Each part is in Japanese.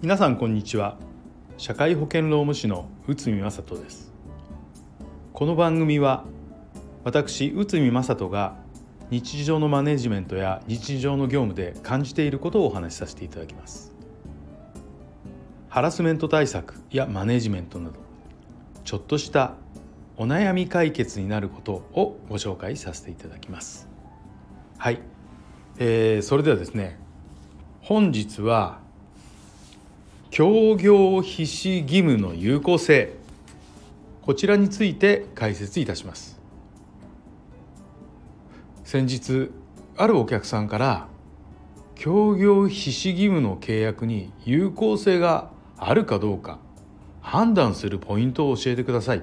皆さんこんにちは。社会保険労務士の内海正人です。この番組は私内海正人が日常のマネジメントや日常の業務で感じていることをお話しさせていただきます。ハラスメント対策やマネジメントなどちょっとしたお悩み解決になることをご紹介させていただきます。はい、えー、それではですね本日は協業必至義務の有効性。こちらについて解説いたします。先日あるお客さんから協業必至義務の契約に有効性があるかどうか判断するポイントを教えてください。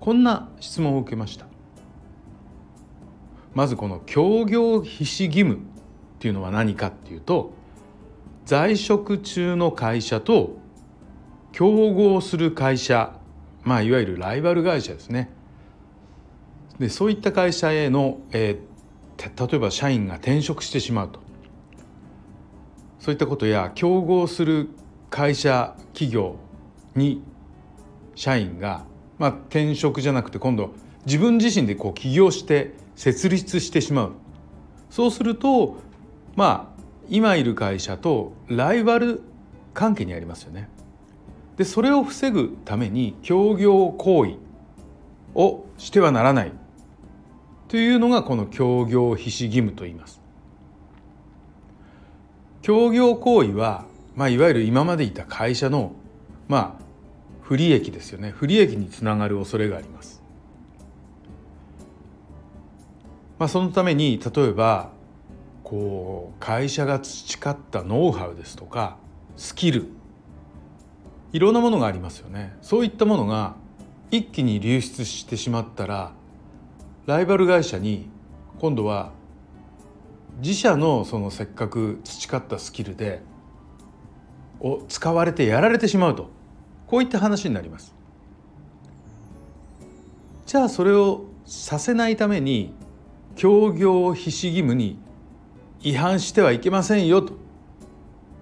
こんな質問を受けました。まずこの協業必至義務っていうのは何かっていうと在職中の会社と競合する会社まあいわゆるライバル会社ですね。でそういった会社への、えー、例えば社員が転職してしまうと。そういったことや競合する会社企業に社員が、まあ、転職じゃなくて今度自分自身でこう起業して設立してしまうそうするとまあ今いる会社とライバル関係にありますよね。でそれを防ぐために協業行為をしてはならないというのがこの協業必至義務と言います。協業行為は、まあ、いわゆる今までいた会社の、まあ、不利益ですよね不利益につながる恐れがあります。まあ、そのために例えばこう会社が培ったノウハウですとかスキルいろんなものがありますよねそういったものが一気に流出してしまったらライバル会社に今度は自社のそのせっかく培ったスキルでを使われてやられてしまうとこういった話になります。じゃあそれをさせないために協業必至義務に違反してはいけませんよと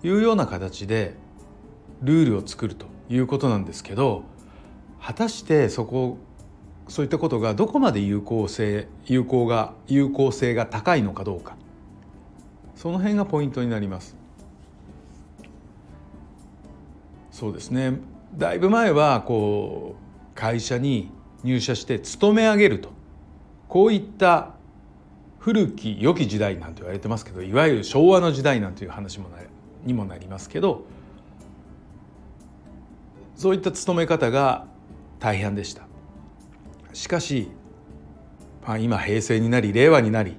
いうような形でルールを作るということなんですけど果たしてそこそういったことがどこまで有効性有効が有効性が高いのかどうかその辺がポイントになります。そうですねだいぶ前はこう会社に入社して勤め上げるとこういった古き良き時代なんて言われてますけどいわゆる昭和の時代なんていう話もなにもなりますけどそういった勤め方が大変でした。しかし、まあ、今平成になり令和になり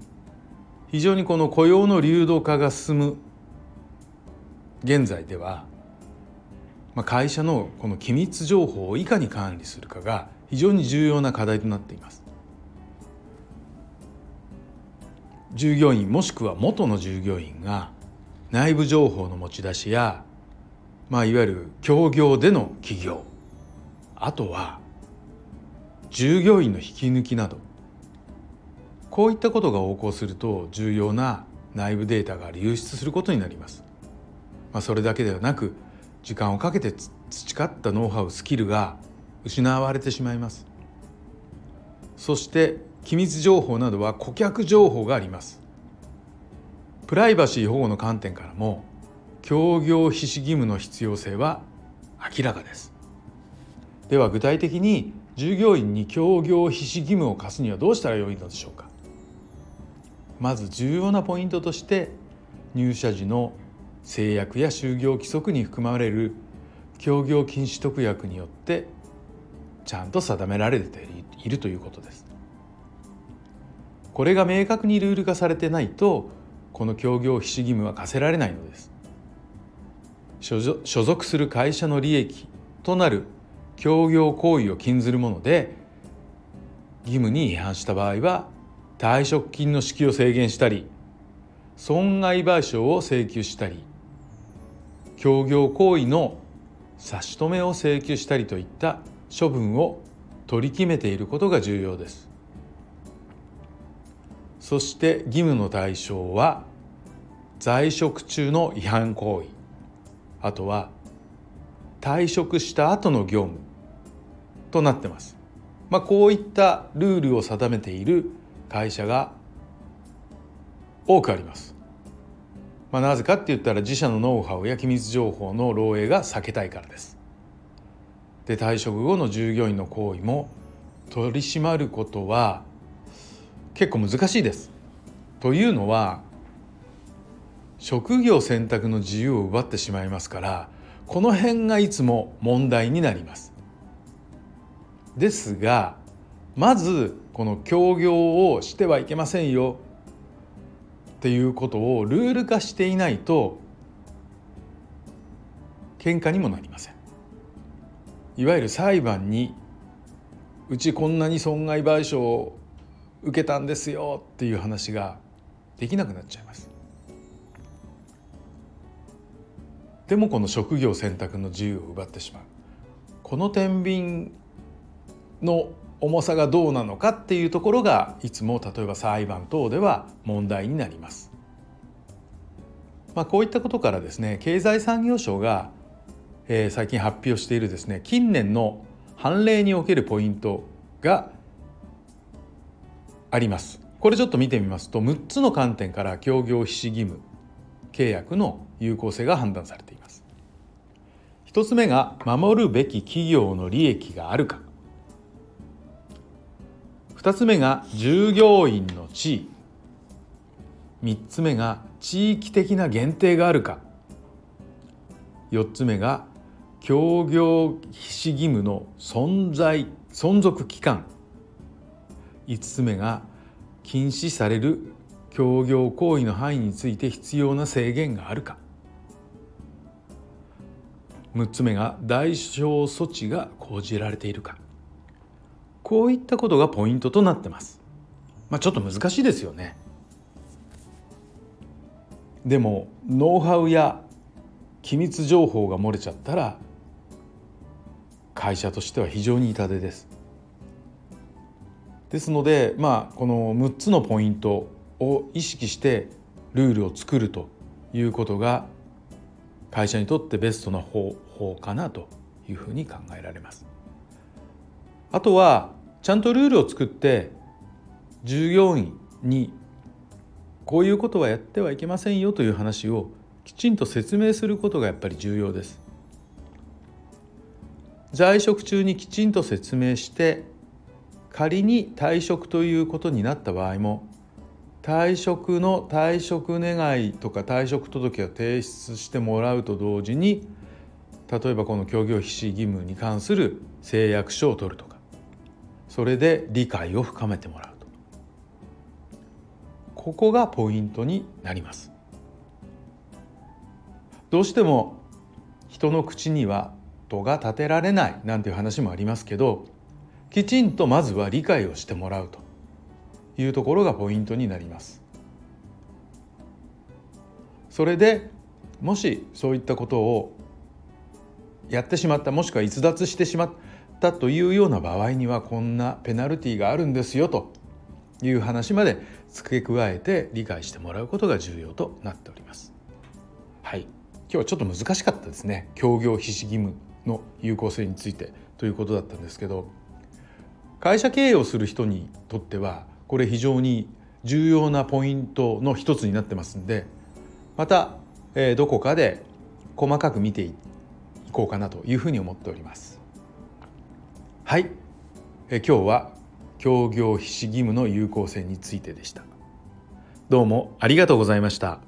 非常にこの雇用の流動化が進む現在では、まあ、会社のこの機密情報をいかに管理するかが非常に重要な課題となっています。従業員もしくは元の従業員が内部情報の持ち出しや、まあ、いわゆる協業での起業あとは従業員の引き抜きなどこういったことが横行すると重要な内部データが流出することになります。まあ、それだけではなく時間をかけて培ったノウハウスキルが失われてしまいます。そして機密情報などは顧客情報があります。プライバシー保護の観点からも協業必至義務の必要性は明らかです。では具体的に従業員に協業必至義務を課すにはどうしたらよいのでしょうか。まず重要なポイントとして入社時の制約や就業規則に含まれる協業禁止特約によってちゃんと定められているということです。これが明確にルール化されてないとこの協業必至義務は課せられないのです所属する会社の利益となる協業行為を禁ずるもので義務に違反した場合は退職金の支給を制限したり損害賠償を請求したり協業行為の差し止めを請求したりといった処分を取り決めていることが重要です。そして義務の対象は在職中の違反行為あとは退職した後の業務となってます。まあ、こういったルールを定めている会社が多くあります。まあ、なぜかって言ったら自社のノウハウや機密情報の漏洩が避けたいからです。で退職後の従業員の行為も取り締まることは結構難しいです。というのは職業選択の自由を奪ってしまいますからこの辺がいつも問題になります。ですがまずこの協業をしてはいけませんよっていうことをルール化していないと喧嘩にもなりません。いわゆる裁判にうちこんなに損害賠償を受けたんですよっていう話ができなくなっちゃいます。でもこの職業選択の自由を奪ってしまうこの天秤の重さがどうなのかっていうところがいつも例えば裁判等では問題になります。まあ、こういったことからですね経済産業省が、えー、最近発表しているですね近年の判例におけるポイントがあります。これちょっと見てみますと6つの観点から協業必至義務契約の有効性が判断されています。1つ目が守るべき企業の利益があるか2つ目が従業員の地位3つ目が地域的な限定があるか4つ目が協業必至義務の存在存続期間5つ目が禁止される協業行為の範囲について必要な制限があるか6つ目が代償措置が講じられているかこういったことがポイントとなってます。まあ、ちょっと難しいですよね。でもノウハウや機密情報が漏れちゃったら会社としては非常に痛手です。ですのでまあこの6つのポイントを意識してルールを作るということが会社にとってベストな方法かなというふうに考えられます。あとはちゃんとルールを作って従業員にこういうことはやってはいけませんよという話をきちんと説明することがやっぱり重要です。在職中にきちんと説明して仮に退職ということになった場合も退職の退職願とか退職届を提出してもらうと同時に例えばこの協業必至義務に関する誓約書を取るとかそれで理解を深めてもらうと。ここがポイントになります。どうしても人の口には戸が立てられないなんていう話もありますけどきちんとまずは理解をしてもらうというところがポイントになります。それでもしそういったことをやってしまったもしくは逸脱してしまったというような場合にはこんなペナルティがあるんですよという話まで付け加えて理解してもらうことが重要となっております。はい、今日はちょっと難しかったですね。協業必至義務の有効性についてということだったんですけど会社経営をする人にとってはこれ非常に重要なポイントの一つになってますんでまた、えー、どこかで細かく見ていこうかなというふうに思っております。はい。え今日は協業必至義務の有効性についてでした。どうもありがとうございました。